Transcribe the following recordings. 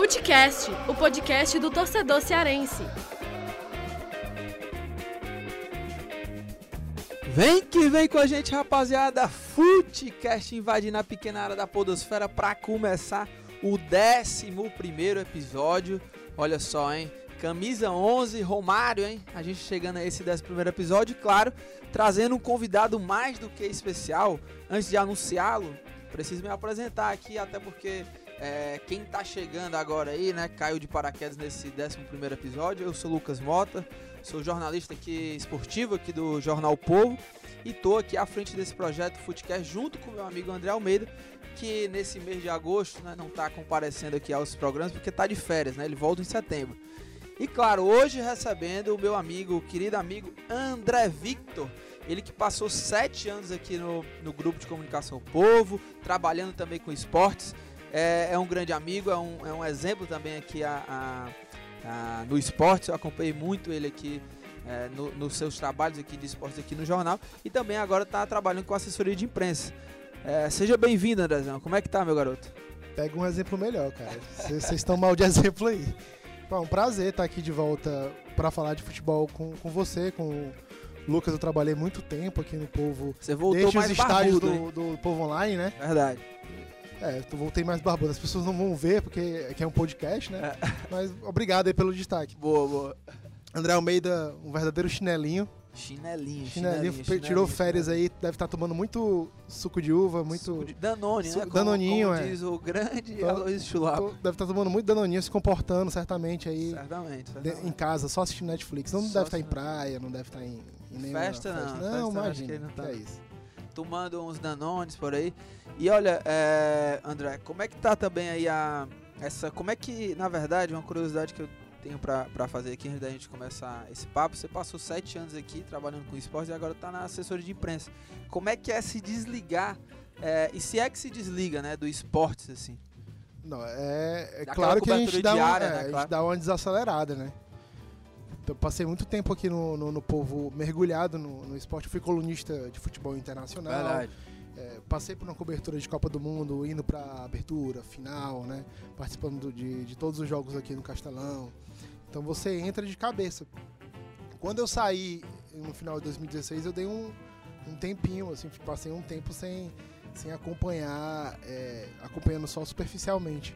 Futecast, o podcast do torcedor cearense. Vem que vem com a gente, rapaziada. Futecast invadindo a pequena área da Podosfera para começar o 11 episódio. Olha só, hein? Camisa 11, Romário, hein? A gente chegando a esse 11 episódio, claro, trazendo um convidado mais do que especial. Antes de anunciá-lo, preciso me apresentar aqui, até porque é, quem tá chegando agora aí, né, caiu de paraquedas nesse 11 episódio. Eu sou Lucas Mota, sou jornalista aqui esportivo aqui do Jornal Povo e tô aqui à frente desse projeto Footcast junto com meu amigo André Almeida, que nesse mês de agosto né, não tá comparecendo aqui aos programas porque tá de férias, né? Ele volta em setembro. E claro, hoje recebendo o meu amigo, o querido amigo André Victor, ele que passou sete anos aqui no, no grupo de comunicação Povo, trabalhando também com esportes é, é um grande amigo, é um, é um exemplo também aqui a, a, a, no esporte. Eu acompanhei muito ele aqui é, no, nos seus trabalhos aqui de esportes aqui no jornal e também agora está trabalhando com assessoria de imprensa. É, seja bem-vindo, Andrezão. Como é que tá, meu garoto? Pega um exemplo melhor, cara. Vocês estão mal de exemplo aí. Bom, é um prazer estar aqui de volta para falar de futebol com, com você, com o Lucas. Eu trabalhei muito tempo aqui no Povo. Você voltou desde mais os estádios barbudo, do, do Povo Online, né? Verdade. É, eu voltei mais barbudo. As pessoas não vão ver porque aqui é um podcast, né? Mas obrigado aí pelo destaque. Boa, boa. André Almeida, um verdadeiro chinelinho. Chinelinho, Chinelinho, chinelinho. tirou chinelinho, férias aí, deve estar tomando muito suco de uva, muito. De Danone, né? Como- Danoninho, como é. diz o grande Tô- Aloysio Chulapa. Deve estar tomando muito danoninho, se comportando certamente aí Certamente, certamente. em casa, só assistindo Netflix. Não Só deve estar em assistindo. praia, não deve estar em, em nenhuma Festa não, festa Não, que imagina. não tá. é isso. Tomando uns danones por aí. E olha, é, André, como é que tá também aí a essa, como é que, na verdade, uma curiosidade que eu tenho pra, pra fazer aqui antes da gente começar esse papo, você passou sete anos aqui trabalhando com esporte e agora tá na assessoria de imprensa. Como é que é se desligar, é, e se é que se desliga, né, do esportes, assim? Não, é, é claro que a gente, dá uma, diária, é, né, a gente claro. dá uma desacelerada, né? Eu passei muito tempo aqui no, no, no povo mergulhado no, no esporte. Eu fui colunista de futebol internacional. É, passei por uma cobertura de Copa do Mundo, indo pra abertura, final, né? Participando do- de, de todos os jogos aqui no Castelão. Então você entra de cabeça. Quando eu saí no final de 2016, eu dei um, um tempinho, assim, passei um tempo sem, sem acompanhar, é, acompanhando só superficialmente.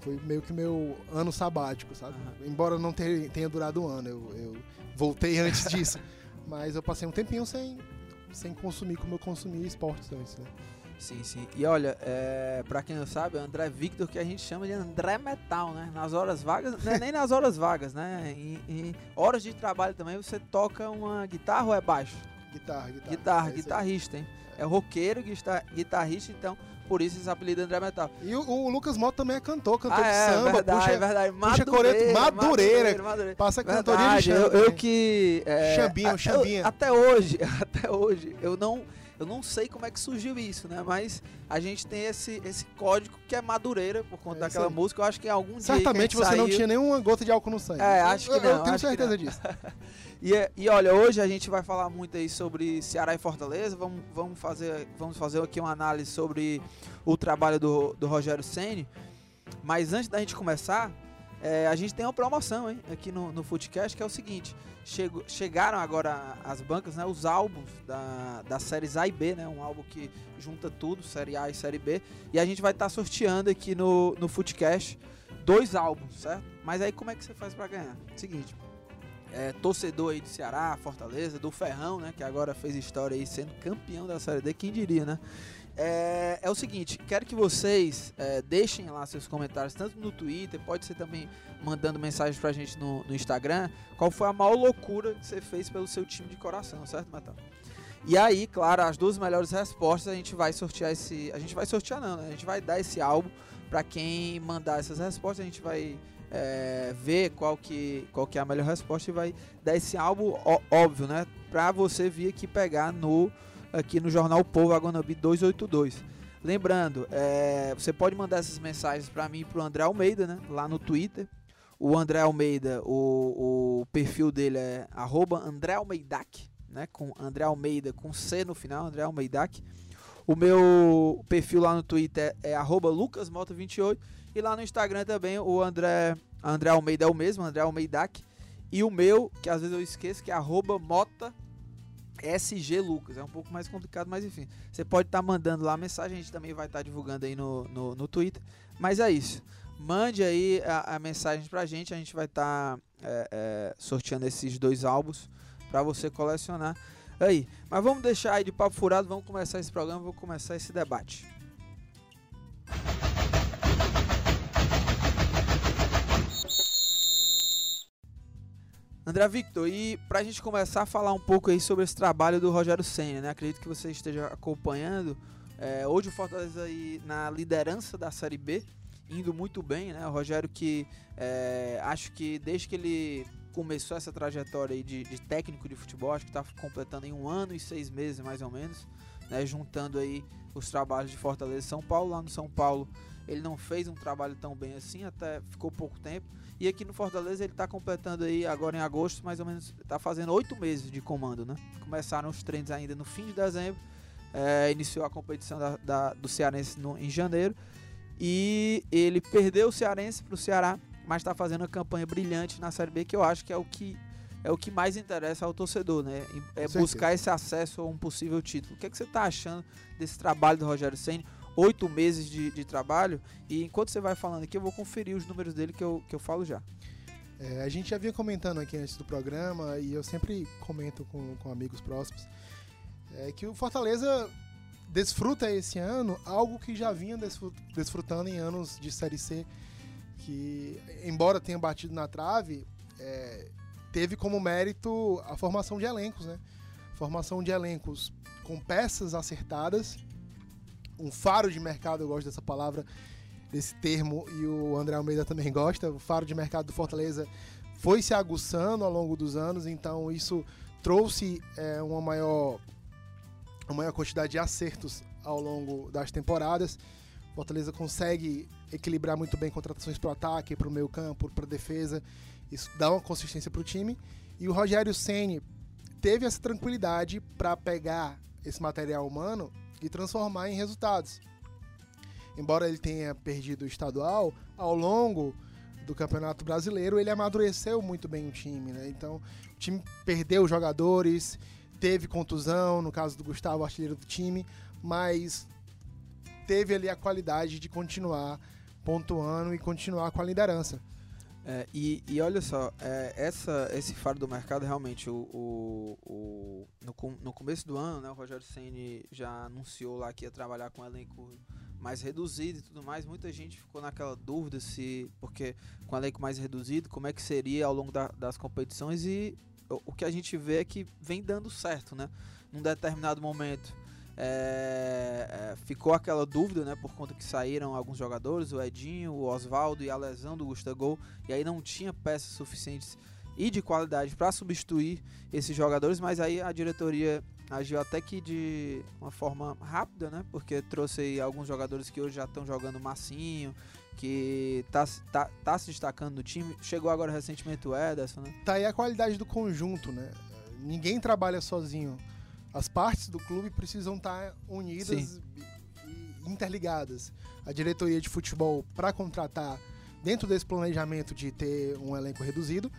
Foi meio que meu ano sabático, sabe? Embora não tenha, durado um ano, eu, eu voltei antes disso. Mas eu passei um tempinho sem, sem consumir como eu consumia esportes antes, né? Sim, sim. E olha, é, pra quem não sabe, é o André Victor, que a gente chama de André Metal, né? Nas horas vagas, não é nem nas horas vagas, né? Em, em horas de trabalho também você toca uma guitarra ou é baixo? Guitarra, guitarra. Guitarra, é guitarrista, hein? É roqueiro, guita- guitarrista, então por isso esse apelido André Metal. E o, o Lucas Mota também é cantor, cantor ah, de é, samba, verdade, puxa, é verdade. puxa coreto- Madureira. Madureira. passa cantoria de Verdade, chamba. eu, eu que. É, Chambinha, a- chambinha. eu- até hoje, até hoje, eu não, eu não sei como é que surgiu isso, né? Mas a gente tem esse, esse código que é Madureira, por conta É daquela música. Eu acho que em algum dia. Certamente que a você gente não saiu- tinha nenhuma gota de álcool no sangue. É, acho que Eu- não, Eu tenho certeza disso. E, é- e olha, hoje a gente vai falar muito aí sobre Ceará e Fortaleza. Vamos, vamos, fazer, vamos fazer aqui uma análise sobre o trabalho do, do Rogério Ceni. Mas antes da gente começar, é, a gente tem uma promoção hein, aqui no, no Footcast que é o seguinte: chego- chegaram agora as bancas, né, os álbuns da, das séries A e B, né, um álbum que junta tudo, série A e série B. E a gente vai estar sorteando aqui no, no Footcast dois álbuns, certo? Mas aí como é que você faz pra ganhar? Seguinte é, torcedor aí de Ceará, Fortaleza, do Ferrão, né? Que agora fez história aí sendo campeão da Série D, quem diria, né? É, é o seguinte, quero que vocês é, deixem lá seus comentários, tanto no Twitter, pode ser também mandando mensagens pra gente no, no Instagram, qual foi a maior loucura que você fez pelo seu time de coração, certo, Matheus? E aí, claro, as duas melhores respostas a gente vai sortear esse. A gente vai sortear não, né? A gente vai dar esse álbum pra quem mandar essas respostas, a gente vai é, ver qual que, qual que é a melhor resposta e vai dar esse álbum, óbvio, né? Pra você vir aqui pegar no aqui no Jornal Povo Agonabi 282. Lembrando, é, você pode mandar essas mensagens para mim e pro André Almeida, né? Lá no Twitter. O André Almeida, o, o perfil dele é arroba André Almeidac, né? Com André Almeida com C no final, André Almeidac. O meu perfil lá no Twitter é arroba lucasmoto28 E lá no Instagram também o André, André Almeida é o mesmo, André Almeidac. E o meu, que às vezes eu esqueço, que é arroba mota SG Lucas. É um pouco mais complicado, mas enfim. Você pode estar tá mandando lá a mensagem, a gente também vai estar tá divulgando aí no, no, no, Twitter. Mas é isso. Mande aí a, a mensagem pra gente, a gente vai estar tá, é, é, sorteando esses dois álbuns para você colecionar aí. Mas vamos deixar aí de papo furado, vamos começar esse programa, vamos começar esse debate. André Victor, e para a gente começar a falar um pouco aí sobre esse trabalho do Rogério Senna, né? Acredito que você esteja acompanhando. É, hoje o Fortaleza aí na liderança da Série B, indo muito bem, né? O Rogério que é, acho que desde que ele começou essa trajetória aí de, de técnico de futebol, acho que está completando em um ano e seis meses mais ou menos, né? Juntando aí os trabalhos de Fortaleza e São Paulo. Lá no São Paulo ele não fez um trabalho tão bem assim, até ficou pouco tempo. E aqui no Fortaleza ele está completando aí agora em agosto, mais ou menos, está fazendo oito meses de comando, né? Começaram os treinos ainda no fim de dezembro, é, iniciou a competição da, da, do Cearense no, em janeiro e ele perdeu o Cearense para o Ceará, mas está fazendo uma campanha brilhante na Série B que eu acho que é o que é o que mais interessa ao torcedor, né? É buscar esse acesso a um possível título. O que, é que você está achando desse trabalho do Rogério Senna? Oito meses de, de, trabalho. E enquanto você vai falando aqui, eu vou conferir os números dele que eu, que eu falo já. É, a gente já vinha comentando aqui antes do programa, e eu sempre comento com, com amigos próximos, é que o Fortaleza desfruta esse ano algo que já vinha desfrutando em anos de Série C, que, embora tenha batido na trave, é, teve como mérito a formação de elencos, né? Formação de elencos com peças acertadas um faro de mercado, eu gosto dessa palavra, desse termo, e o André Almeida também gosta. O faro de mercado do Fortaleza foi se aguçando ao longo dos anos, então isso trouxe é, uma, maior, uma maior quantidade de acertos ao longo das temporadas. Fortaleza consegue equilibrar muito bem contratações para o ataque, para o meio campo, para a defesa. Isso dá uma consistência para o time. E o Rogério Ceni teve essa tranquilidade para pegar esse material humano e transformar em resultados. Embora ele tenha perdido o estadual, ao longo do Campeonato Brasileiro ele amadureceu muito bem o time, né? Então o time perdeu jogadores, teve contusão, no caso do Gustavo, artilheiro do time, mas teve ali a qualidade de continuar pontuando e continuar com a liderança. É, e, e, olha só, é, essa, esse faro do mercado realmente o, o, o no, no, começo do ano, né, o Rogério Ceni já anunciou lá que ia trabalhar com um elenco mais reduzido e tudo mais. Muita gente ficou naquela dúvida se, porque com um elenco mais reduzido, como é que seria ao longo da, das competições e o, o que a gente vê é que vem dando certo, né? Num determinado momento é, é, ficou aquela dúvida, né? Por conta que saíram alguns jogadores, o Edinho, o Oswaldo e a lesão do Gustavo, e aí não tinha peças suficientes e de qualidade para substituir esses jogadores, mas aí a diretoria agiu até que de uma forma rápida, né? Porque trouxe alguns jogadores que hoje já estão jogando massinho, que tá, tá, tá se destacando no time. Chegou agora recentemente o Ederson, né? Tá aí a qualidade do conjunto, né? Ninguém trabalha sozinho as partes do clube precisam estar unidas e interligadas. A diretoria de futebol para contratar dentro desse planejamento de ter um elenco reduzido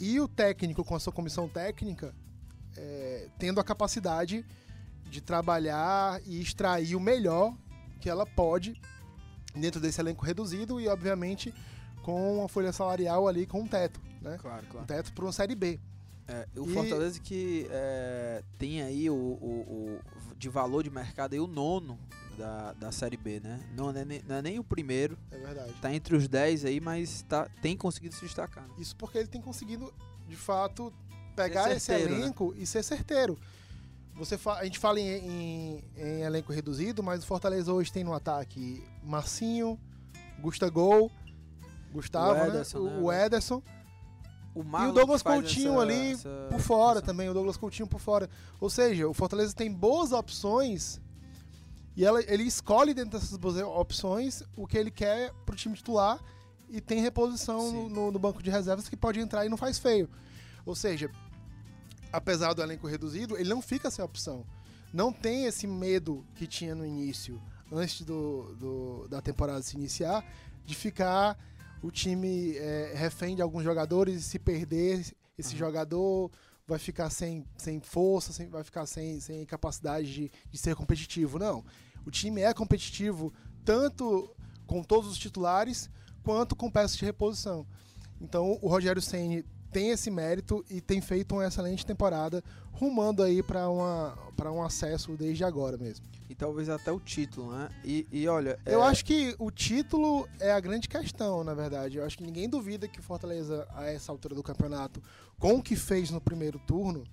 e o técnico com a sua comissão técnica é, tendo a capacidade de trabalhar e extrair o melhor que ela pode dentro desse elenco reduzido e obviamente com uma folha salarial ali com um teto, né? Claro, claro. Um teto para uma série B. É, o e... Fortaleza que é, tem aí o, o, o, de valor de mercado aí o nono da, da Série B, né? Não é, nem, não é nem o primeiro. É verdade. Tá entre os 10 aí, mas tá, tem conseguido se destacar. Né? Isso porque ele tem conseguido, de fato, pegar esse né? elenco né? e ser certeiro. Você a gente fala em, em, em, elenco reduzido, mas o Fortaleza hoje tem no ataque Marcinho, Gustavo, Gustavo, o Ederson, né? né? O Ederson o e o Douglas Coutinho essa, ali essa por fora também, o Douglas Coutinho por fora. Ou seja, o Fortaleza tem boas opções e ela, ele escolhe dentro dessas boas opções o que ele quer pro time titular e tem reposição no, no, banco de reservas que pode entrar e não faz feio. Ou seja, apesar do elenco reduzido, ele não fica sem opção. Não tem esse medo que tinha no início, antes do, do da temporada se iniciar, de ficar o time é, refém de alguns jogadores e se perder esse uhum. jogador vai ficar sem, sem força, sem, vai ficar sem, sem capacidade de, de ser competitivo. Não. O time é competitivo tanto com todos os titulares quanto com peças de reposição. Então o Rogério Ceni tem esse mérito e tem feito uma excelente temporada, rumando aí para um acesso desde agora mesmo. E talvez até o título, né? E, e olha. Eu é... acho que o título é a grande questão, na verdade. Eu acho que ninguém duvida que o Fortaleza, a essa altura do campeonato, com o que fez no primeiro turno,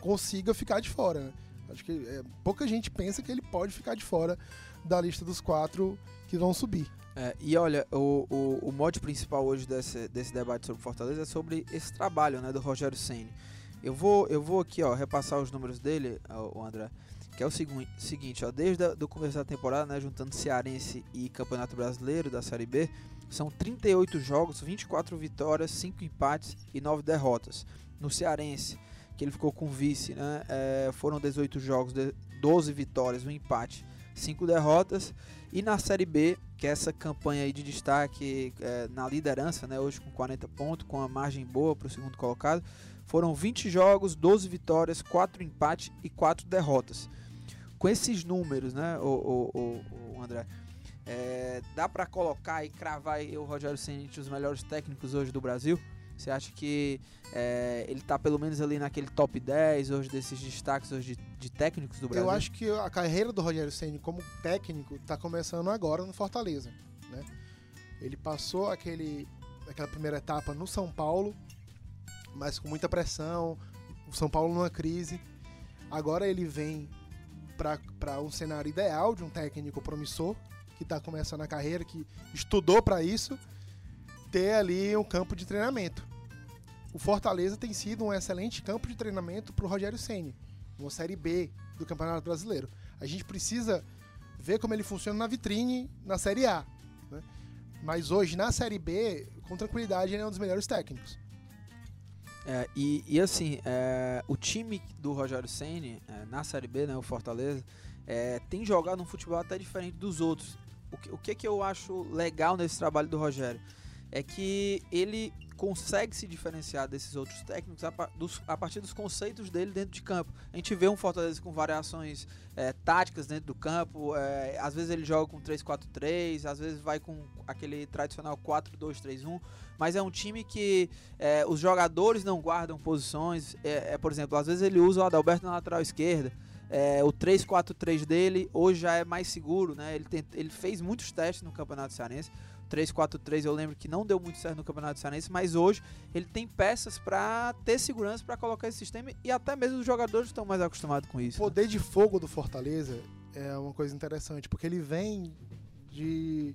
consiga ficar de fora. Acho que é, pouca gente pensa que ele pode ficar de fora da lista dos quatro que vão subir. É, e olha, o, o, o mote principal hoje desse, desse debate sobre Fortaleza é sobre esse trabalho né, do Rogério Senni. Eu vou, eu vou aqui ó, repassar os números dele, o André, que é o segui seguinte, ó, desde o começo da temporada, né, juntando Cearense e Campeonato Brasileiro da Série B, são 38 jogos, 24 vitórias, 5 empates e 9 derrotas. No Cearense, que ele ficou com vice, né, é, foram 18 jogos, 12 vitórias, um empate, 5 derrotas. E na Série B, que é essa campanha aí de destaque é, na liderança, né, hoje com 40 pontos, com a margem boa para o segundo colocado, foram 20 jogos, 12 vitórias, 4 empates e 4 derrotas. Com esses números, né, o, o, o, André, é, dá para colocar e cravar o Rogério Ceni entre os melhores técnicos hoje do Brasil? Você acha que é, ele está pelo menos ali naquele top 10 hoje desses destaques hoje de, de, técnicos do Brasil? Eu acho que a carreira do Rogério Ceni como técnico está começando agora no Fortaleza. Né? Ele passou aquele, aquela primeira etapa no São Paulo, mas com muita pressão, o São Paulo numa crise. Agora ele vem para um cenário ideal de um técnico promissor, que está começando a carreira, que estudou para isso ter ali um campo de treinamento. O Fortaleza tem sido um excelente campo de treinamento para o Rogério Ceni, uma série B do Campeonato Brasileiro. A gente precisa ver como ele funciona na vitrine na série A, né? mas hoje na série B, com tranquilidade, ele é um dos melhores técnicos. É, e, e, assim, é, o time do Rogério Ceni é, na Série B, né, o Fortaleza, é, tem jogado um futebol até diferente dos outros. O que, o que, que eu acho legal nesse trabalho do Rogério? é que ele consegue se diferenciar desses outros técnicos a, dos, a, partir dos conceitos dele dentro de campo. A gente vê um Fortaleza com variações é, táticas dentro do campo, é, às vezes ele joga com 3-4-3, às vezes vai com aquele tradicional 4-2-3-1, mas é um time que é, os jogadores não guardam posições, é, por exemplo, às vezes ele usa o Adalberto na lateral esquerda, é, o 3-4-3 dele hoje já é mais seguro, né? Ele, tem, ele fez muitos testes no Campeonato Cearense. 3-4-3 eu lembro que não deu muito certo no Campeonato Cearense, mas hoje ele tem peças para ter segurança para colocar esse sistema e até mesmo os jogadores estão mais acostumados com isso. O poder né? de fogo do Fortaleza é uma coisa interessante, porque ele vem de,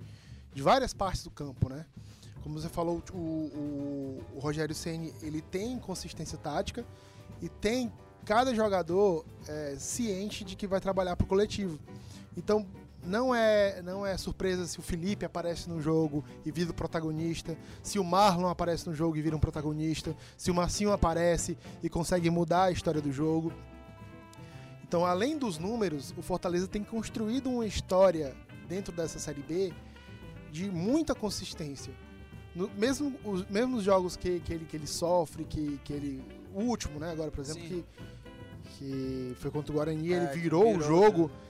de várias partes do campo, né? Como você falou, o, o, o Rogério Ceni ele tem consistência tática e tem cada jogador é, ciente de que vai trabalhar para o coletivo. Então, não é, não é surpresa se o Felipe aparece no jogo e vira o protagonista, se o Marlon aparece no jogo e vira um protagonista, se o Marcinho aparece e consegue mudar a história do jogo. Então, além dos números, o Fortaleza tem construído uma história dentro dessa Série B de muita consistência. No, mesmo, os, mesmo os jogos que, que, ele, que ele sofre, que, que ele. O último, né? Agora, por exemplo, que, que foi contra o Guarani, é, ele virou, virou, o jogo. Né?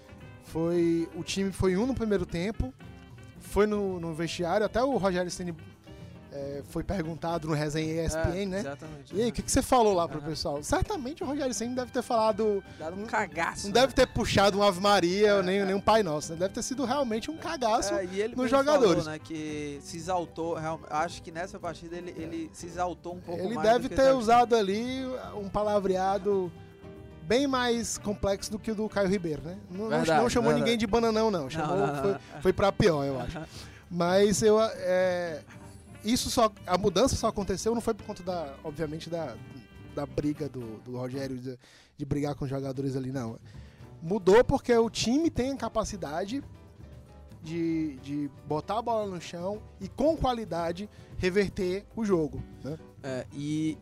Foi, o time foi um no primeiro tempo, foi no, no vestiário, até o Rogério Ceni é, foi perguntado no resenha ESPN, é, né? Exatamente. E aí, o que, que você falou lá pro uhum. pessoal? Certamente o Rogério Ceni deve ter falado. Dado um cagaço. Não né? deve ter puxado um Ave Maria, é, nem, nem um Pai Nosso. Né? Deve ter sido realmente um cagaço é, e ele nos jogadores. Falou, né, que se exaltou, acho que nessa partida ele, ele se exaltou um pouco ele mais. Ele deve ter usado ali um palavreado bem mais complexo do que o do Caio Ribeiro, né? Não, verdade, não chamou verdade. ninguém de bananão, não. Chamou, não, não, foi, foi pra pior, eu acho. Mas eu. É, isso só. A mudança só aconteceu, não foi por conta da. Obviamente, da, da briga do, do Rogério de, de brigar com os jogadores ali, não. Mudou porque o time tem a capacidade de, de botar a bola no chão e com qualidade reverter o jogo. Né? É, e,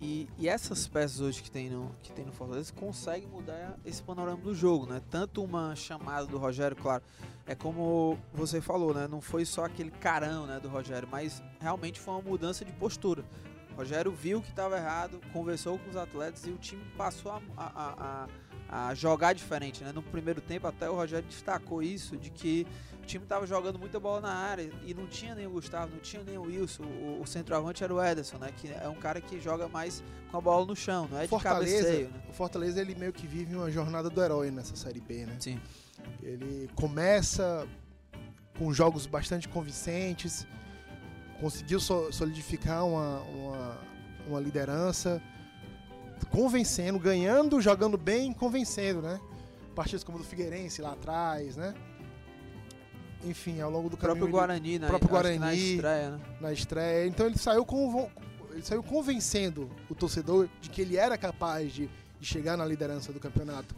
e, e, essas peças hoje que tem, no, que tem no Fortaleza conseguem mudar esse panorama do jogo, né? Tanto uma chamada do Rogério, claro, é como você falou, né? Não foi só aquele carão né, do Rogério, mas realmente foi uma mudança de postura. O Rogério viu que estava errado, conversou com os atletas e o time passou a, a, a, a jogar diferente, né? No primeiro tempo até o Rogério destacou isso, de que o time estava jogando muita bola na área e não tinha nem o Gustavo, não tinha nem o Wilson. O, o centroavante era o Ederson, né? Que é um cara que joga mais com a bola no chão, não é Fortaleza, de cabeceio, né? O Fortaleza ele meio que vive uma jornada do herói nessa série B, né? Sim. Ele começa com jogos bastante convincentes, conseguiu solidificar uma, uma, uma liderança, convencendo, ganhando, jogando bem, convencendo, né? Partidas como do Figueirense lá atrás, né? Enfim, ao longo do caminho. próprio Guarani, né? próprio Guarani na estreia, né? Na estreia. Então ele saiu com ele saiu convencendo o torcedor de que ele era capaz de, de chegar na liderança do campeonato.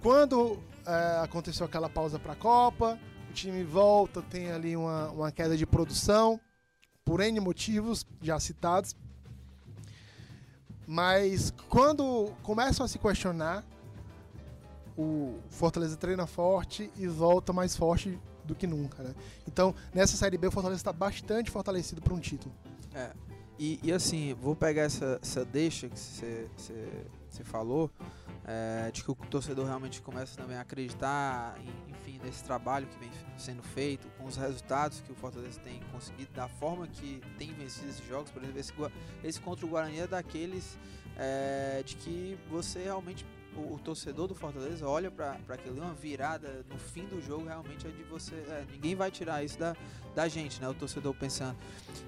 Quando é, aconteceu aquela pausa para a Copa, o time volta, tem ali uma, uma queda de produção, por N motivos já citados. Mas quando começam a se questionar, o Fortaleza treina forte e volta mais forte do que nunca, né? Então, nessa Série B, o Fortaleza está bastante fortalecido para um título. É. E, e, assim, vou pegar essa, essa deixa que você falou, é, de que o torcedor realmente começa também a acreditar, enfim, nesse trabalho que vem sendo feito, com os resultados que o Fortaleza tem conseguido, da forma que tem vencido esses jogos. Por exemplo, esse, esse contra o Guarani é daqueles é, de que você realmente o, o, torcedor do Fortaleza olha para aquilo, uma virada no fim do jogo realmente é de você. É, ninguém vai tirar isso da, da gente, né? O torcedor pensando.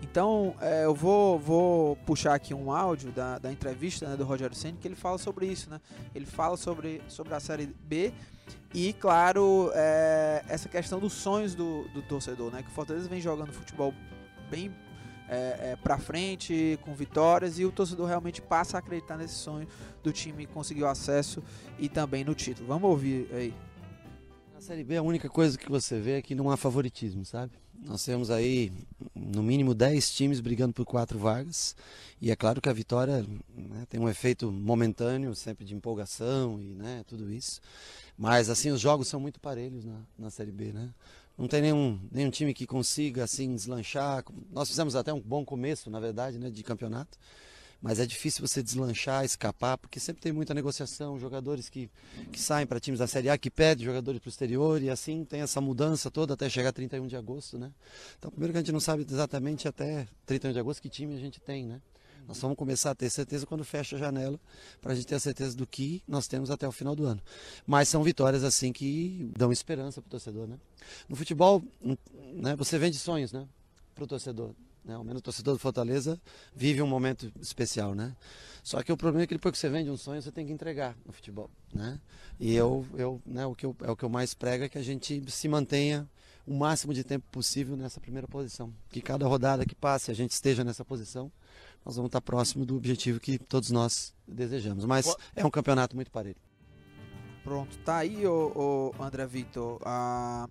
Então, é, eu vou, vou puxar aqui um áudio da, da entrevista né, do Rogério Senna que ele fala sobre isso, né? Ele fala sobre, sobre a Série B e, claro, é, essa questão dos sonhos do, do torcedor, né? Que o Fortaleza vem jogando futebol bem é, é, para frente, com vitórias, e o torcedor realmente passa a acreditar nesse sonho do time conseguir o acesso e também no título. Vamos ouvir aí. Na Série B a única coisa que você vê é que não há favoritismo, sabe? Nós temos aí no mínimo 10 times brigando por quatro vagas. E é claro que a vitória né, tem um efeito momentâneo, sempre de empolgação e né, tudo isso. Mas assim, os jogos são muito parelhos na, na Série B, né? Não tem nenhum, nenhum time que consiga assim deslanchar. Nós fizemos até um bom começo, na verdade, né, de campeonato. Mas é difícil você deslanchar, escapar, porque sempre tem muita negociação, jogadores que, que saem para times da Série A, que pedem jogadores para o exterior, e assim tem essa mudança toda até chegar 31 de agosto, né? Então, primeiro que a gente não sabe exatamente até 31 de agosto que time a gente tem, né? Nós vamos começar a ter certeza quando fecha a janela, para a gente ter a certeza do que nós temos até o final do ano. Mas são vitórias assim que dão esperança para o torcedor, né? No futebol, né, você vende sonhos, né? Para o torcedor. Né? Ao menos o torcedor do Fortaleza vive um momento especial, né? Só que o problema é que depois que você vende um sonho, você tem que entregar no futebol, né? E eu, eu, né, o que eu, é o que eu mais prego é que a gente se mantenha o máximo de tempo possível nessa primeira posição. Que cada rodada que passe a gente esteja nessa posição nós vamos estar próximo do objetivo que todos nós desejamos. Mas é um campeonato muito parelho. Pronto, tá aí, o, André Vitor, a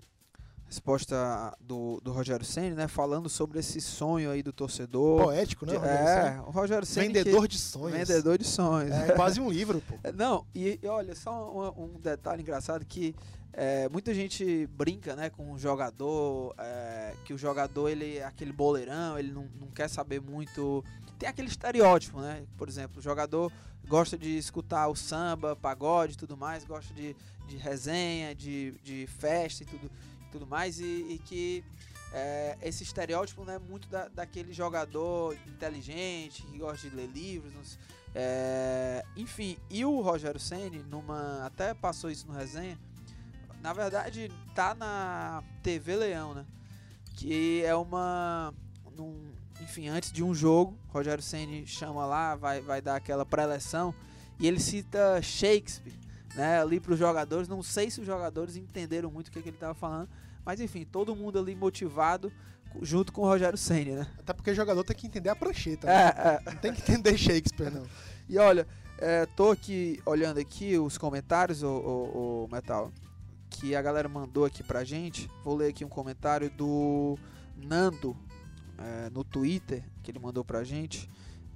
resposta do, do Rogério Senna, né? Falando sobre esse sonho aí do torcedor. Poético, né? é, o Rogério Senna. Vendedor que, de sonhos. Vendedor de sonhos. É quase um livro, pô. Não, e, e olha, só um, um, detalhe engraçado que é, muita gente brinca, né, com o jogador, é, que o jogador ele é aquele boleirão, ele não, não quer saber muito tem aquele estereótipo, né? Por exemplo, o jogador gosta de escutar o samba, pagode e tudo mais, gosta de, de resenha, de, de festa e tudo, tudo mais, e, e que é, esse estereótipo não é muito da, daquele jogador inteligente, que gosta de ler livros, é, enfim, e o Rogério Ceni numa até passou isso no resenha, na verdade tá na TV Leão, né? Que é uma num, enfim, antes de um jogo, Rogério Ceni chama lá, vai, vai dar aquela pré-eleção e ele cita Shakespeare, né, ali para os jogadores. Não sei se os jogadores entenderam muito o que, que ele estava falando, mas enfim, todo mundo ali motivado junto com o Rogério Ceni, né? Até porque o jogador tem que entender a prancheta, né? é, é. não tem que entender Shakespeare, não. E olha, é, tô aqui olhando aqui os comentários, o, o, o Metal, que a galera mandou aqui pra gente. Vou ler aqui um comentário do Nando é, no Twitter que ele mandou pra gente.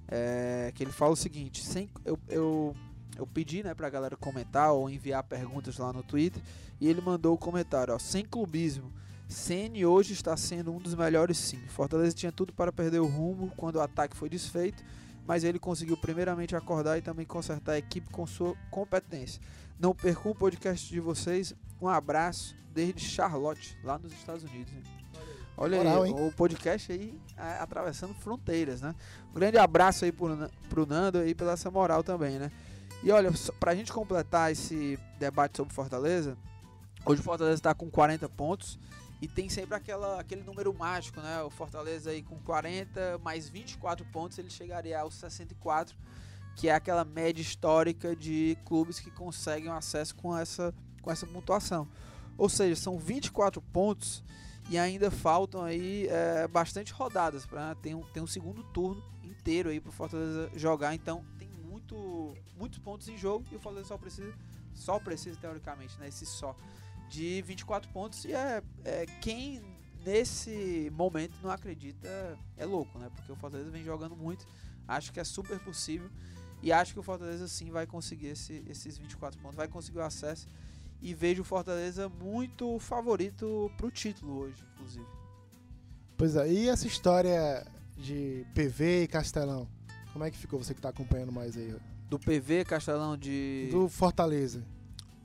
é, que ele fala o seguinte: sem, eu, eu, eu pedi né, pra galera comentar ou enviar perguntas lá no Twitter e ele mandou o comentário: ó, sem clubismo. Ceni hoje está sendo um dos melhores sim. Fortaleza tinha tudo para perder o rumo quando o ataque foi desfeito, mas ele conseguiu primeiramente acordar e também consertar a equipe com sua competência. Não percam o podcast de vocês. Um abraço desde Charlotte, lá nos Estados Unidos. Né? Olha Moral, aí, hein? o podcast aí é, atravessando fronteiras, né? Um grande abraço aí pro, pro Nando aí pela essa moral também, né? E olha, pra gente completar esse debate sobre Fortaleza, hoje o Fortaleza está com 40 pontos e tem sempre aquela, aquele número mágico, né? O Fortaleza aí com 40 mais 24 pontos, ele chegaria aos 64, que é aquela média histórica de clubes que conseguem acesso com essa, com essa pontuação. Ou seja, são 24 pontos e ainda faltam aí é, bastante rodadas para tem um, tem um segundo turno inteiro aí para o Fortaleza jogar. Então tem muito, muitos pontos em jogo e o Fortaleza só precisa, só precisa teoricamente, né? Esse só de 24 pontos e é, é, quem nesse momento não acredita é louco, né? Porque o Fortaleza vem jogando muito, acho que é super possível e acho que o Fortaleza sim vai conseguir esse, esses 24 pontos, vai conseguir o acesso e vejo o Fortaleza muito favorito para o título hoje, inclusive. Pois é, e essa história de PV e Castelão? Como é que ficou você que está acompanhando mais aí? Do PV, Castelão de. Do Fortaleza.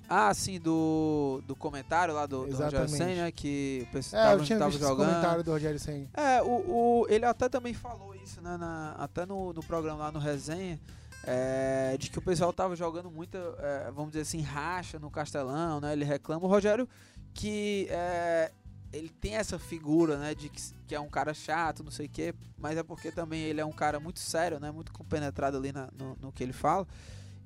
Ah, sim, do, do comentário lá do, do Rogério Senna, né, que o pessoal é, tava, eu tinha tava visto jogando. comentário do Rogério Senna. É, o, o, ele até também falou isso, né, na, até no, no programa lá no Resenha, é, de que o pessoal tava jogando muita, é, vamos dizer assim, racha no Castelão, né, ele reclama. O Rogério que é, ele tem essa figura, né, de que, que, é um cara chato, não sei o quê, mas é porque também ele é um cara muito sério, né, muito compenetrado ali na, no, no que ele fala.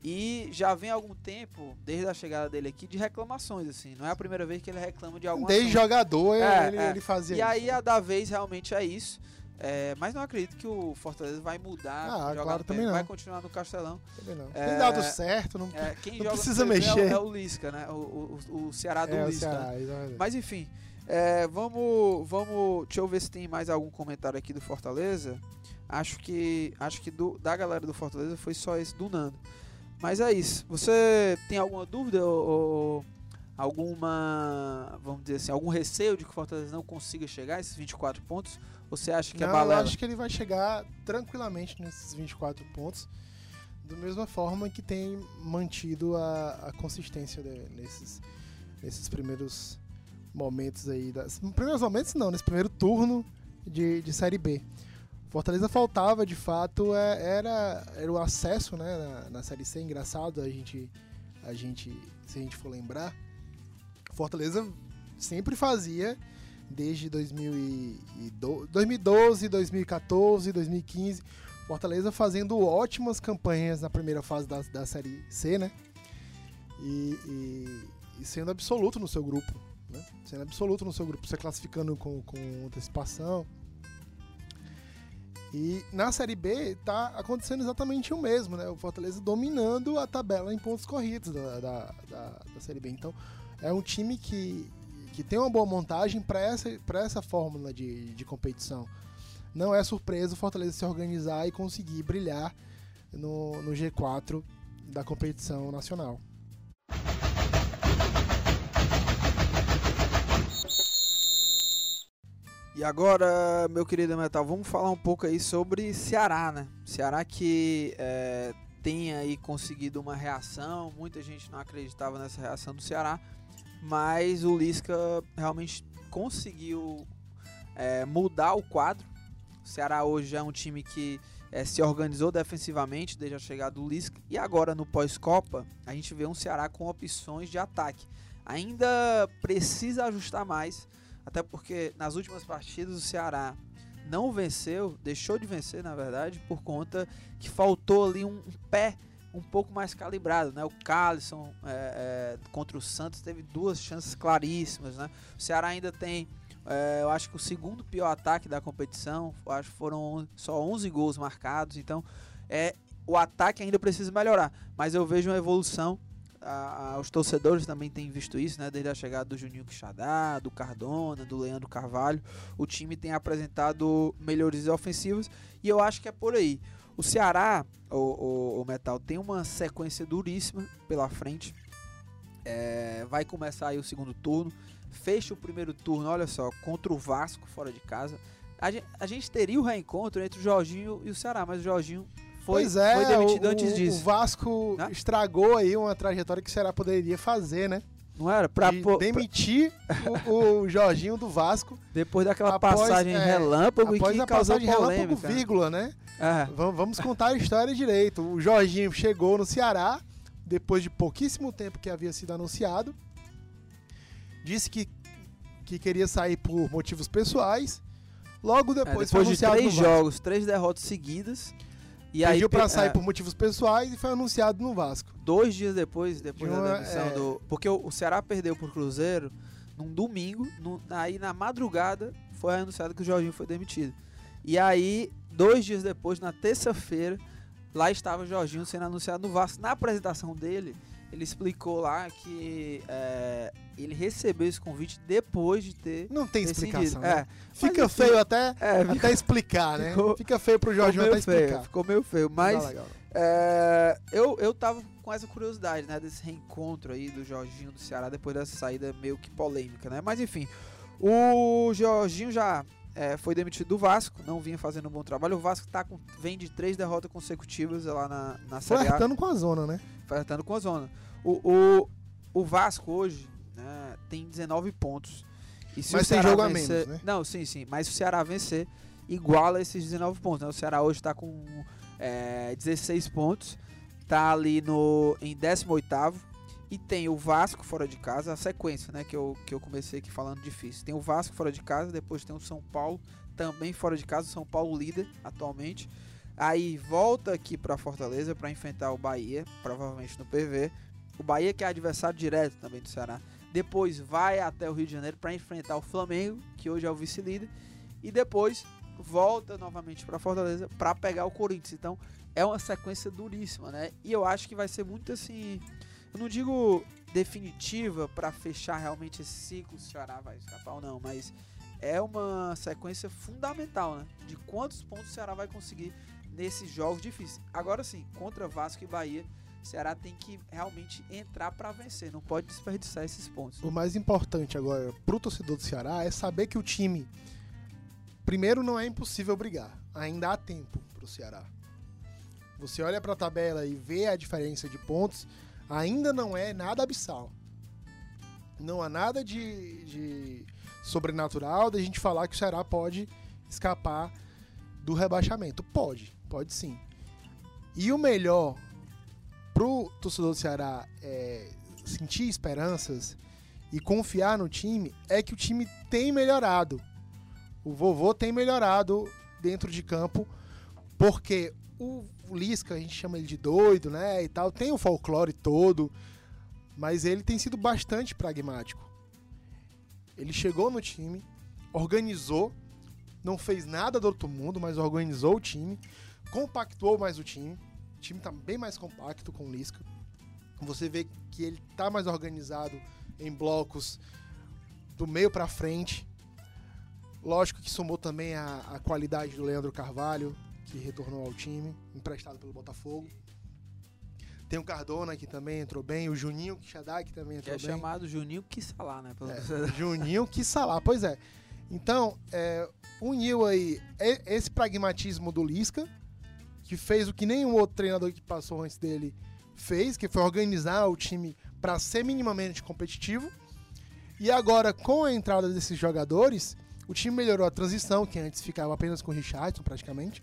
E já vem algum tempo, desde a chegada dele aqui, de reclamações, assim. Não é a primeira vez que ele reclama de alguma Desde assunto. jogador é, ele, é. ele fazia E isso. aí a da vez realmente é isso. É, mas não acredito que o Fortaleza vai mudar. Ah, claro, também não. Vai continuar no Castelão. Também não. É, Tem dado certo, não, é, quem não joga precisa mexer. É, o Lisca, né? O, o, o Ceará do é, Lisca. Ceará, né? Mas enfim, é, vamos, vamos. Deixa eu ver se tem mais algum comentário aqui do Fortaleza. Acho que, acho que do, da galera do Fortaleza foi só esse do Nando. Mas é isso. Você tem alguma dúvida ou, ou, alguma, vamos dizer assim, algum receio de que o Fortaleza não consiga chegar a esses 24 pontos? Ou você acha que não, é balela? Eu acho que ele vai chegar tranquilamente nesses 24 pontos, da mesma forma que tem mantido a, a consistência de, nesses, nesses primeiros momentos aí. Das, primeiros momentos não, nesse primeiro turno de, de Série B. Fortaleza faltava, de fato, é, era, era o acesso né, na, na Série C. Engraçado a gente, a gente, se a gente for lembrar, Fortaleza sempre fazia, desde 2012, 2014, 2015, Fortaleza fazendo ótimas campanhas na primeira fase da, da Série C, né? E, e, e sendo absoluto no seu grupo, né? Sendo absoluto no seu grupo, se classificando com, com antecipação. E na Série B tá acontecendo exatamente o mesmo, né? O Fortaleza dominando a tabela em pontos corridos da, da, da, da Série B. Então é um time que, que tem uma boa montagem para essa, essa fórmula de, de competição. Não é surpresa o Fortaleza se organizar e conseguir brilhar no, no G4 da competição nacional. E agora, meu querido Metal, vamos falar um pouco aí sobre Ceará, né? Ceará que é, tem aí conseguido uma reação, muita gente não acreditava nessa reação do Ceará, mas o Lisca realmente conseguiu é, mudar o quadro. O Ceará hoje é um time que é, se organizou defensivamente desde a chegada do Lisca e agora no pós-Copa a gente vê um Ceará com opções de ataque. Ainda precisa ajustar mais até porque nas últimas partidas o Ceará não venceu, deixou de vencer na verdade, por conta que faltou ali um, pé um pouco mais calibrado, né? O Calisson é, é, contra o Santos teve duas chances claríssimas, né? O Ceará ainda tem, é, eu acho que o segundo pior ataque da competição, acho que foram só 11 gols marcados, então é o ataque ainda precisa melhorar, mas eu vejo uma evolução a, a, os torcedores também têm visto isso, né? Desde a chegada do Juninho Quixadá, do Cardona, do Leandro Carvalho, o time tem apresentado melhorias ofensivas e eu acho que é por aí. O Ceará, o, o, o Metal, tem uma sequência duríssima pela frente. É, vai começar aí o segundo turno. Fecha o primeiro turno, olha só, contra o Vasco fora de casa. A gente, a gente teria o reencontro entre o Jorginho e o Ceará, mas o Jorginho foi, pois é, foi demitido o, antes disso. O Vasco né? estragou aí uma trajetória que o Ceará poderia fazer, né? Não era? Pra de demitir o, o, Jorginho do Vasco. Depois daquela após, passagem é, relâmpago após que a causou relâmpago, vírgula, né? É. Vamos contar a história direito. O Jorginho chegou no Ceará, depois de pouquíssimo tempo que havia sido anunciado. Disse que, que queria sair por motivos pessoais. Logo depois, é, depois de três jogos, três derrotas seguidas. E Pediu aí, pra sair é, por motivos pessoais e foi anunciado no Vasco. Dois dias depois, depois de uma, da demissão é... do. Porque o, o Ceará perdeu pro Cruzeiro num domingo, no, aí na madrugada foi anunciado que o Jorginho foi demitido. E aí, dois dias depois, na terça-feira, lá estava o Jorginho sendo anunciado no Vasco. Na apresentação dele, ele explicou lá que é, ele recebeu esse convite depois de ter. Não tem explicação. Né? É. Fica mas, feio até, é, até fica, explicar, né? Ficou, fica feio pro Jorge até feio, explicar. Ficou meio feio, mas. É, eu, eu tava com essa curiosidade, né? Desse reencontro aí do Jorginho do Ceará depois dessa saída meio que polêmica, né? Mas enfim, o Jorginho já é, foi demitido do Vasco, não vinha fazendo um bom trabalho. O Vasco tá com, vem de três derrotas consecutivas lá na, na Série A. Flertando com a zona, né? Flertando com a zona. O, o, o Vasco hoje né, tem 19 pontos. E se mas o tem jogo vencer, menos, né? Não, sim, sim. Mas se o Ceará vencer, iguala esses 19 pontos. Né? O Ceará hoje está com é, 16 pontos. Está ali no, em 18º. E tem o Vasco fora de casa, a sequência, né? Que eu, que eu comecei aqui falando difícil. Tem o Vasco fora de casa, depois tem o São Paulo também fora de casa. São Paulo líder atualmente. Aí volta aqui para Fortaleza para enfrentar o Bahia, provavelmente no PV. O Bahia que é adversário direto também do Ceará. Depois vai até o Rio de Janeiro para enfrentar o Flamengo, que hoje é o vice-líder, e depois volta novamente para Fortaleza para pegar o Corinthians. Então é uma sequência duríssima, né? E eu acho que vai ser muito assim, eu não digo definitiva para fechar realmente esse ciclo, se o Ceará vai escapar ou não, mas é uma sequência fundamental, né? De quantos pontos o Ceará vai conseguir nesses jogos difíceis. Agora sim, contra Vasco e Bahia, Ceará tem que realmente entrar para vencer, não pode desperdiçar esses pontos. O mais importante agora para o torcedor do Ceará é saber que o time, primeiro, não é impossível brigar, ainda há tempo para o Ceará. Você olha para a tabela e vê a diferença de pontos, ainda não é nada abissal. Não há nada de, de sobrenatural da gente falar que o Ceará pode escapar do rebaixamento. Pode, pode sim. E o melhor pro torcedor do Ceará é, sentir esperanças e confiar no time é que o time tem melhorado. O vovô tem melhorado dentro de campo, porque o Lisca, a gente chama ele de doido, né? E tal, tem o folclore todo, mas ele tem sido bastante pragmático. Ele chegou no time, organizou, não fez nada do outro mundo, mas organizou o time, compactuou mais o time o time está bem mais compacto com o Lisca. Você vê que ele está mais organizado em blocos do meio para frente. Lógico que somou também a, a, qualidade do Leandro Carvalho, que retornou ao time, emprestado pelo Botafogo. Tem o Cardona, que também entrou bem. O Juninho Quixadá, que também entrou que é bem. é chamado Juninho Quissalá, né? É, Juninho Quissalá, pois é. Então, é, uniu aí esse pragmatismo do Lisca que fez o que nenhum outro treinador que passou antes dele fez, que foi organizar o time para ser minimamente competitivo. E agora, com a entrada desses jogadores, o time melhorou a transição, que antes ficava apenas com o Richardson, praticamente.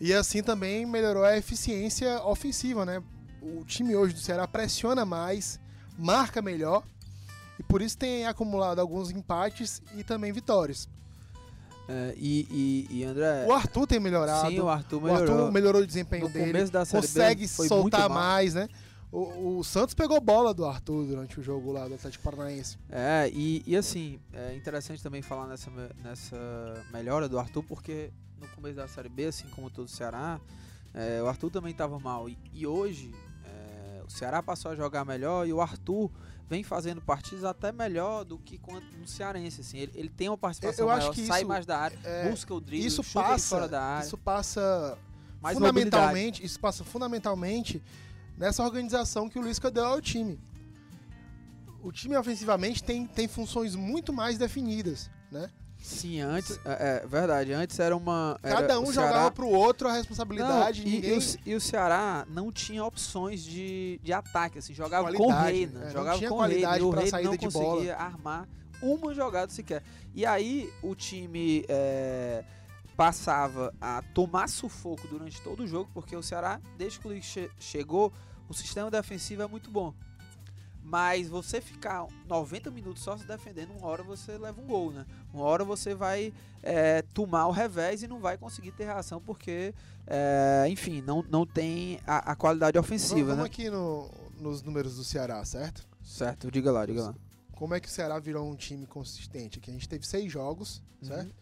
E assim também melhorou a eficiência ofensiva, né? O time hoje do Ceará pressiona mais, marca melhor, e por isso tem acumulado alguns empates e também vitórias. É, e, e, e, André. O Arthur tem melhorado. Sim, o Arthur melhorou. O Arthur melhorou o desempenho no dele. Começo da série consegue soltar mais, né? O, o, Santos pegou bola do Arthur durante o jogo lá do Atlético Paranaense. É, e, e assim, é interessante também falar nessa, nessa melhora do Arthur, porque no começo da Série B, assim como todo o Ceará, é, o Arthur também estava mal. E, e hoje, é, o Ceará passou a jogar melhor e o Arthur vem fazendo partidas até melhor do que no Cearense. Assim. Ele, ele tem uma participação eu maior, sai mais da área, é, busca o drible, isso passa, fora da área. Isso passa mais fundamentalmente, isso passa fundamentalmente nessa organização que o Luiz deu ao time. O time ofensivamente tem, tem funções muito mais definidas, né? Sim, antes, é, é verdade, antes era uma... Era, Cada um Ceará... jogava pro outro a responsabilidade. Não, e, ninguém... e, o, e, o, Ceará não tinha opções de, de ataque, assim, jogava qualidade, com o Reina, é, jogava com o Reina, o Reina não conseguia bola. armar uma jogada sequer. E aí o time é, passava a tomar sufoco durante todo o jogo, porque o Ceará, desde que o Luiz che chegou, o sistema defensivo é muito bom. Mas você ficar 90 minutos só se defendendo, uma hora você leva um gol, né? Uma hora você vai é, tomar o revés e não vai conseguir ter reação, porque, é, enfim, não, não tem a, a qualidade ofensiva, vamos, né? aqui no, nos números do Ceará, certo? Certo, diga lá, diga lá. Como é que o Ceará virou um time consistente? Aqui a gente teve seis jogos, uhum. certo?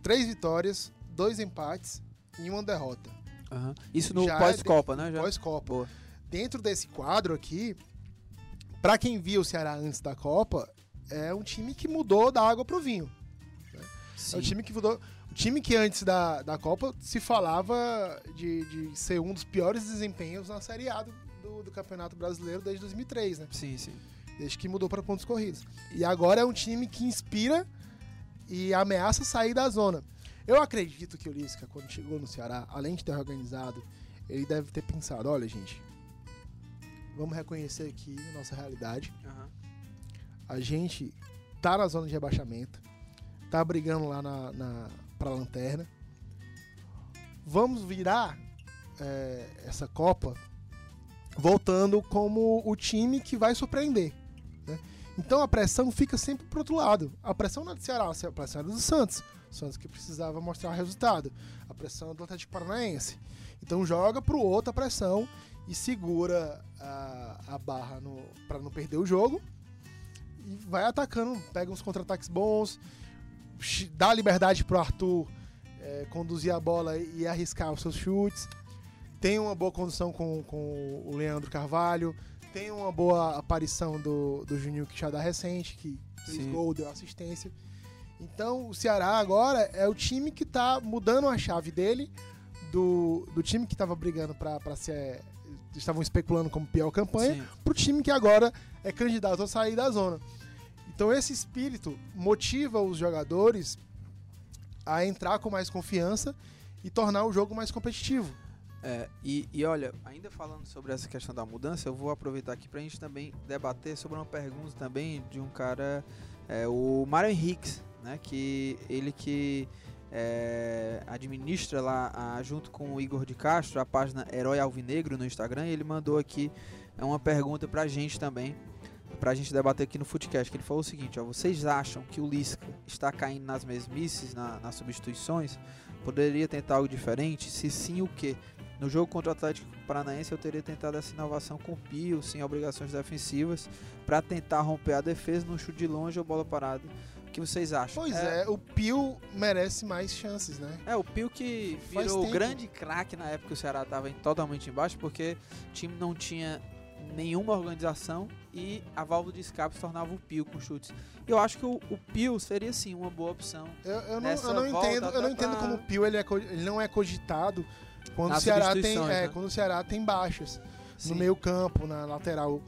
Três vitórias, dois empates e uma derrota. Uhum. Isso no é pós-Copa, né? Pós-Copa. Dentro desse quadro aqui, para quem via o Ceará antes da Copa, é um time que mudou da água pro vinho. Né? É um time que mudou. O time que antes da, da Copa se falava de, de ser um dos piores desempenhos na Série A do, do, do Campeonato Brasileiro desde 2003, né? Sim, sim. Desde que mudou para pontos corridos. E agora é um time que inspira e ameaça sair da zona. Eu acredito que o Lisca, quando chegou no Ceará, além de ter organizado, ele deve ter pensado: olha, gente, vamos reconhecer aqui a nossa realidade. Uhum. A gente tá na zona de rebaixamento, tá brigando lá na, na pra lanterna. Vamos virar é, essa Copa voltando como o time que vai surpreender. Né? Então a pressão fica sempre pro outro lado. A pressão não é do Ceará, a pressão é do Santos. O Santos que precisava mostrar o resultado. A pressão é do Atlético Paranaense. Então joga pro outro a pressão e segura a, a barra para não perder o jogo e vai atacando, pega uns contra-ataques bons, dá liberdade pro Arthur é, conduzir a bola e arriscar os seus chutes. Tem uma boa condução com, com o Leandro Carvalho, tem uma boa aparição do, do Juninho Quixadá recente, que fez Sim. gol, deu assistência. Então o Ceará agora é o time que está mudando a chave dele do, do time que estava brigando para ser estavam especulando como pior campanha, para o time que agora é candidato a sair da zona. Então esse espírito motiva os jogadores a entrar com mais confiança e tornar o jogo mais competitivo. É, e, e, olha, ainda falando sobre essa questão da mudança, eu vou aproveitar aqui para a gente também debater sobre uma pergunta também de um cara, é, o Mário Henriques, né, que ele que é, administra lá a, junto com o Igor de Castro a página Herói Alvinegro no Instagram e ele mandou aqui é, uma pergunta pra gente também pra gente debater aqui no Footcast, que ele falou o seguinte, ó, vocês acham que o Lisca está caindo nas mesmices, na, nas substituições? Poderia tentar algo diferente? Se sim, o que? No jogo contra o Atlético Paranaense eu teria tentado essa inovação com o Pio, sem obrigações defensivas, para tentar romper a defesa no chute de longe ou bola parada que vocês acham? Pois é, é o Pio merece mais chances, né? É, o Pio que virou o grande craque na época que o Ceará estava totalmente embaixo, porque o time não tinha nenhuma organização e a válvula de escape se tornava o Pio com chutes. Eu acho que o, o Pio seria sim uma boa opção. Eu, eu não, eu não entendo, eu não entendo pra... como o Pio ele, é, ele não é cogitado quando o Ceará tem, é, né? quando o Ceará tem baixas sim. no meio campo, na lateral,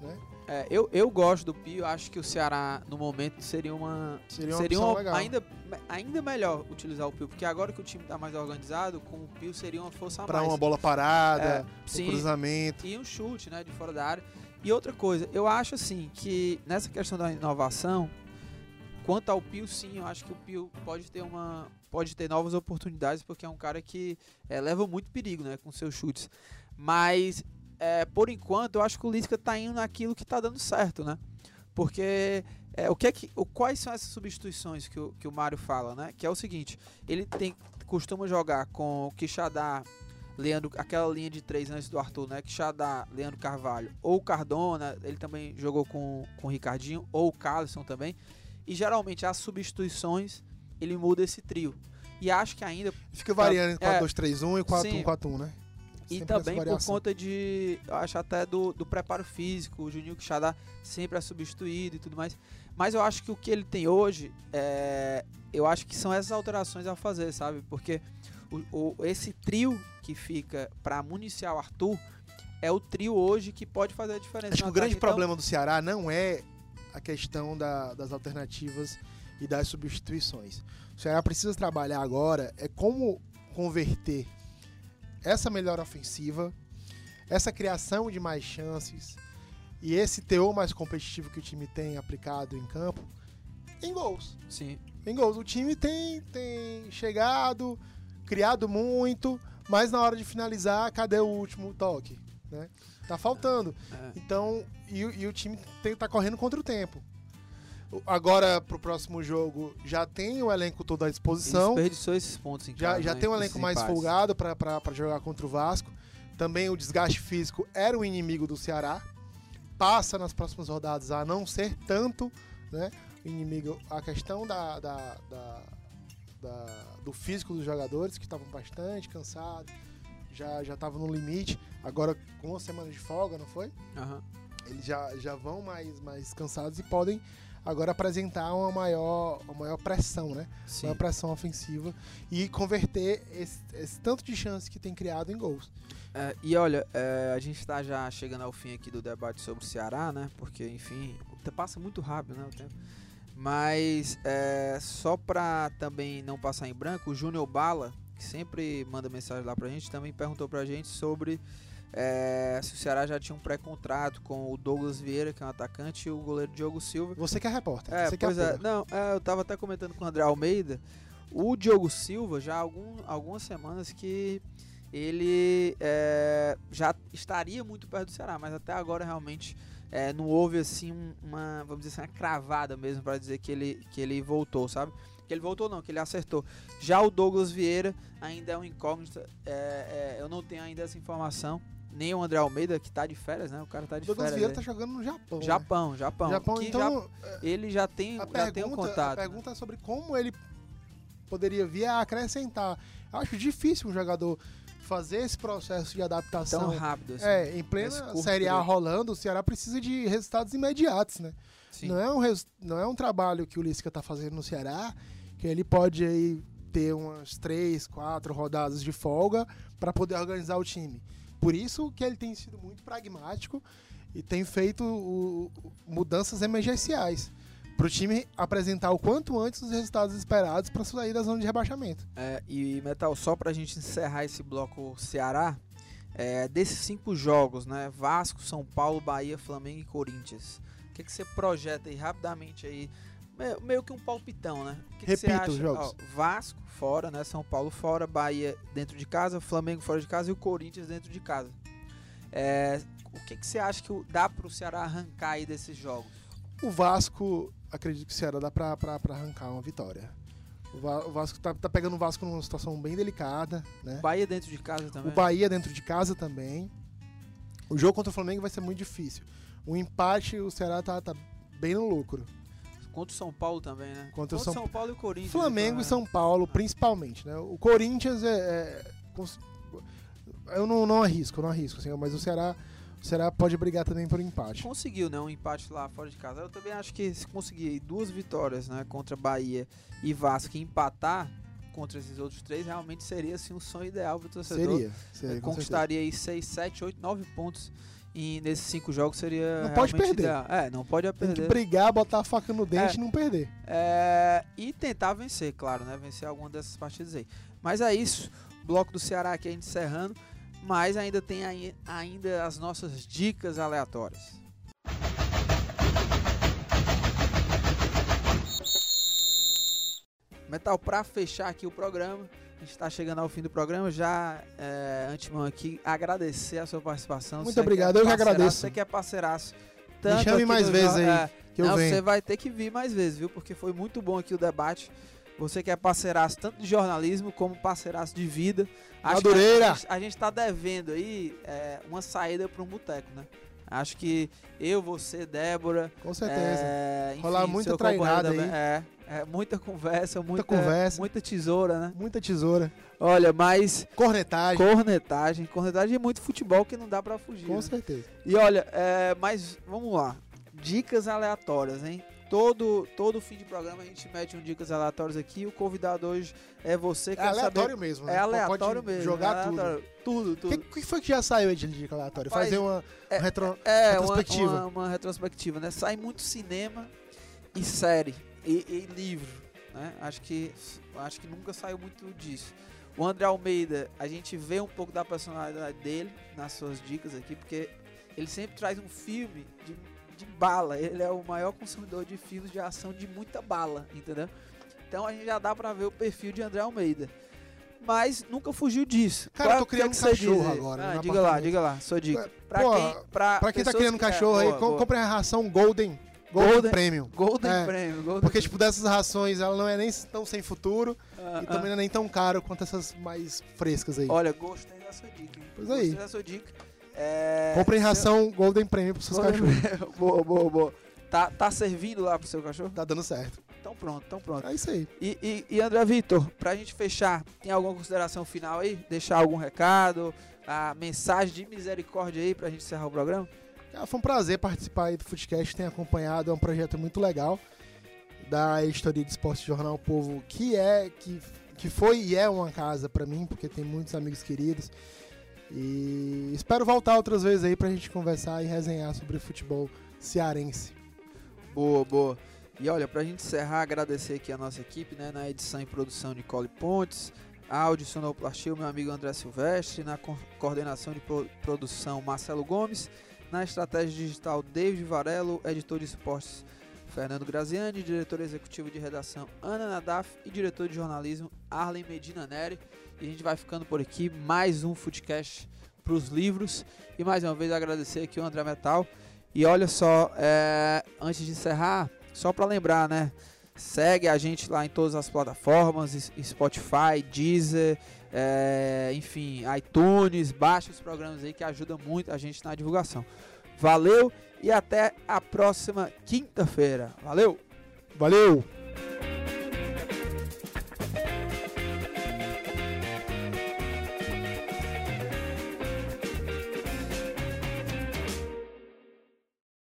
né? É, eu, eu gosto do Pio, acho que o Ceará no momento seria uma. Seria uma, seria uma ainda, ainda melhor utilizar o Pio, porque agora que o time está mais organizado, com o Pio seria uma força a pra mais. Para uma bola parada, é, um cruzamento. E um chute, né, de fora da área. E outra coisa, eu acho assim que nessa questão da inovação, quanto ao Pio, sim, eu acho que o Pio pode ter uma. Pode ter novas oportunidades, porque é um cara que é, leva muito perigo, né, com seus chutes. Mas é, por enquanto, eu acho que o Lisca está indo naquilo que está dando certo, né? Porque é, o que é que, o, quais são essas substituições que o, que o Mário fala, né? Que é o seguinte, ele tem costuma jogar com o Quixadá, Leandro, aquela linha de três antes do Arthur, né? Quixadá, Leandro Carvalho ou Cardona, ele também jogou com, com o Ricardinho, ou o Carlson também. E geralmente as substituições ele muda esse trio. E acho que ainda. Fica variando em 4-2-3-1 é, e 4-1-4-1, né? E também por conta de, eu acho até do, do preparo físico, o Juninho Quixadá sempre é substituído e tudo mais. Mas eu acho que o que ele tem hoje, é, eu acho que são essas alterações a fazer, sabe? Porque o, o esse trio que fica para municiar o Arthur é o trio hoje que pode fazer a diferença. Acho que o grande então... problema do Ceará não é a questão da, das alternativas e das substituições. O Ceará precisa trabalhar agora é como converter essa melhor ofensiva, essa criação de mais chances e esse teor mais competitivo que o time tem aplicado em campo em gols. Sim. Em gols. O time tem, tem chegado, criado muito, mas na hora de finalizar, cadê o último toque? Né? Tá faltando. É. Então, e, e, o time tem, tá correndo contra o tempo. Agora, pro próximo jogo, já tem o elenco todo à disposição. desperdiçou esses pontos em Já, casa, já né? tem um elenco mais folgado para jogar contra o Vasco. Também o desgaste físico era o inimigo do Ceará. Passa nas próximas rodadas a não ser tanto, né? Inimigo, a questão da, da, da, da do físico dos jogadores, que estavam bastante cansados, já estavam no limite. Agora, com uma semana de folga, não foi? Uhum. Eles já, já vão mais, mais cansados e podem agora apresentar uma maior, uma maior pressão, né? Sim. Uma pressão ofensiva e converter esse, esse, tanto de chance que tem criado em gols. É, e olha, é, a gente está já chegando ao fim aqui do debate sobre o Ceará, né? Porque, enfim, passa muito rápido, né? O tempo. Mas é, só para também não passar em branco, o Júnior Bala, que sempre manda mensagem lá pra gente, também perguntou pra gente sobre é, se o Ceará já tinha um pré-contrato com o Douglas Vieira, que é um atacante, e o goleiro Diogo Silva. Você que é repórter. É, você pois que é. Não, é, eu tava até comentando com o André Almeida. O Diogo Silva, já há algum, algumas semanas que ele é, já estaria muito perto do Ceará, mas até agora realmente é, não houve assim uma, vamos dizer assim, uma cravada mesmo para dizer que ele, que ele voltou, sabe? Que ele voltou não, que ele acertou. Já o Douglas Vieira ainda é um incógnito, é, é, eu não tenho ainda essa informação nem o André Almeida, que tá de férias, né? O cara tá de Douglas férias. Vieira tá jogando no Japão. Japão, né? Japão. Japão, então. Já, é, ele já tem, já pergunta, tem um contato. A pergunta é sobre como ele poderia vir a acrescentar. Eu acho difícil um jogador fazer esse processo de adaptação. Tão rápido assim. É, em plena Série A rolando, o Ceará precisa de resultados imediatos, né? Sim. Não é um, res... não é um trabalho que o Lisca tá fazendo no Ceará, que ele pode aí ter umas três, quatro rodadas de folga para poder organizar o time. Por isso que ele tem sido muito pragmático e tem feito o, mudanças emergenciais para o time apresentar o quanto antes os resultados esperados para sair da zona de rebaixamento. É, e Metal, só para a gente encerrar esse bloco Ceará, é, desses cinco jogos, né, Vasco, São Paulo, Bahia, Flamengo e Corinthians, o que, que você projeta aí rapidamente aí meio, meio que um palpitão, né? O que, que você acha? Os jogos. Ó, Vasco fora, né? São Paulo fora, Bahia dentro de casa, Flamengo fora de casa e o Corinthians dentro de casa. É, o que, que você acha que dá para o Ceará arrancar aí desses jogos? O Vasco, acredito que o Ceará dá para arrancar uma vitória. O Vasco tá, tá, pegando o Vasco numa situação bem delicada, né? Bahia dentro de casa também. O Bahia dentro de casa também. O jogo contra o Flamengo vai ser muito difícil. O empate, o Ceará tá, tá bem no lucro. Contra o São Paulo também, né? Contra, Contra São... São Paulo e o Corinthians. Flamengo então, e São Paulo, ah. principalmente, né? O Corinthians é. é... Eu não, não arrisco, não arrisco, assim, mas o Ceará. O Ceará pode brigar também por empate. Conseguiu, né? Um empate lá fora de casa. Eu também acho que se conseguir duas vitórias, né? Contra Bahia e Vasco e empatar contra esses outros três, realmente seria assim, um sonho ideal para o torcedor. Seria. seria conquistaria aí 6, 7, 8, 9 pontos e nesses cinco jogos seria. Não pode perder. Ideal. É, não pode perder. Tem que brigar, botar a faca no dente é, e não perder. É, e tentar vencer, claro, né? Vencer alguma dessas partidas aí. Mas é isso. Bloco do Ceará aqui a gente encerrando. Mas ainda tem aí, ainda as nossas dicas aleatórias. Metal, para fechar aqui o programa, a gente está chegando ao fim do programa. Já, é, antemão aqui, agradecer a sua participação. Muito você obrigado, eu que agradeço. Você que é parceiraço. Tanto Me chame mais vezes aí, é, que eu não, venho. Você vai ter que vir mais vezes, viu? Porque foi muito bom aqui o debate. Você que é parceiraço tanto de jornalismo como parceiraço de vida. Acho Madureira! A gente está devendo aí é, uma saída para um boteco, né? Acho que eu, você, Débora. Com certeza. É, enfim, Rolar muita treinada aí. É, é, muita conversa, muita, muita conversa. Muita tesoura, né? Muita tesoura. Olha, mas. Cornetagem. Cornetagem. Cornetagem é muito futebol que não dá pra fugir. Com né? certeza. E olha, é, mas vamos lá. Dicas aleatórias, hein? Todo, todo fim de programa a gente mete um dicas aleatórias aqui. O convidado hoje é você que É aleatório mesmo. Né? É aleatório Pode mesmo. Jogar é aleatório. tudo. Tudo, O que, que foi que já saiu aí de dica aleatória? Faz- Fazer uma, é- uma retro... É, uma, Retrospectiva. uma, uma retrospectiva, né? Sai muito cinema e série e, e livro, né? Acho que acho que nunca saiu muito disso. O André Almeida, a gente vê um pouco da personalidade dele nas suas dicas aqui, porque ele sempre traz um filme de, de bala. Ele é o maior consumidor de filmes de ação de muita bala, entendeu? Então a gente já dá pra ver o perfil de André Almeida. Mas nunca fugiu disso. Cara, eu tô é criando que um diz cachorro agora, Ah, diga lá, diga lá, sua dica. Pra Pô, quem, pra Pra quem tá criando é, cachorro aí, boa, com- boa. compre a ração Golden. Golden, Golden- Premium. Golden É, Premium, Golden Porque, tipo, dessas rações, ela não é nem tão sem futuro Ah, e ah. também não é nem tão caro quanto essas mais frescas aí. Olha, gostei da sua dica. hein? Pois gostei aí. da sua dica. É, Comprem seu- ração Golden Premium pros seus Golden cachorros. Boa, boa, boa. Tá, tá servindo lá pro seu cachorro? Tá dando certo. Então pronto, então pronto. É isso aí. E, e, e André Vitor, pra gente fechar, tem alguma consideração final aí? Deixar algum recado? A mensagem de misericórdia aí pra gente encerrar o programa? Ah, Foi um prazer participar aí do Footcast, tem acompanhado, é um projeto muito legal da editoria de esporte Jornal o Povo, que é, que, que foi e é uma casa pra mim, porque tem muitos amigos queridos. E espero voltar outras vezes aí pra gente conversar e resenhar sobre futebol cearense. Boa, boa. E olha, pra gente encerrar, agradecer aqui a nossa equipe, né? Na edição e produção Nicole Pontes, áudio sonoplastia, o meu amigo André Silvestre, na co- coordenação de pro- produção Marcelo Gomes, na estratégia digital David Varelo, editor de esportes Fernando Graziani, diretor executivo de redação Ana Nadaf e diretor de jornalismo Arlen Medina Neri. E a gente vai ficando por aqui, mais um Footcast pros livros. E mais uma vez agradecer aqui o André Metal. E olha só, é, antes de encerrar, só para lembrar, né? Segue a gente lá em todas as plataformas, Spotify, Deezer, é, enfim, iTunes, baixa os programas aí que ajudam muito a gente na divulgação. Valeu e até a próxima quinta-feira. Valeu! Valeu!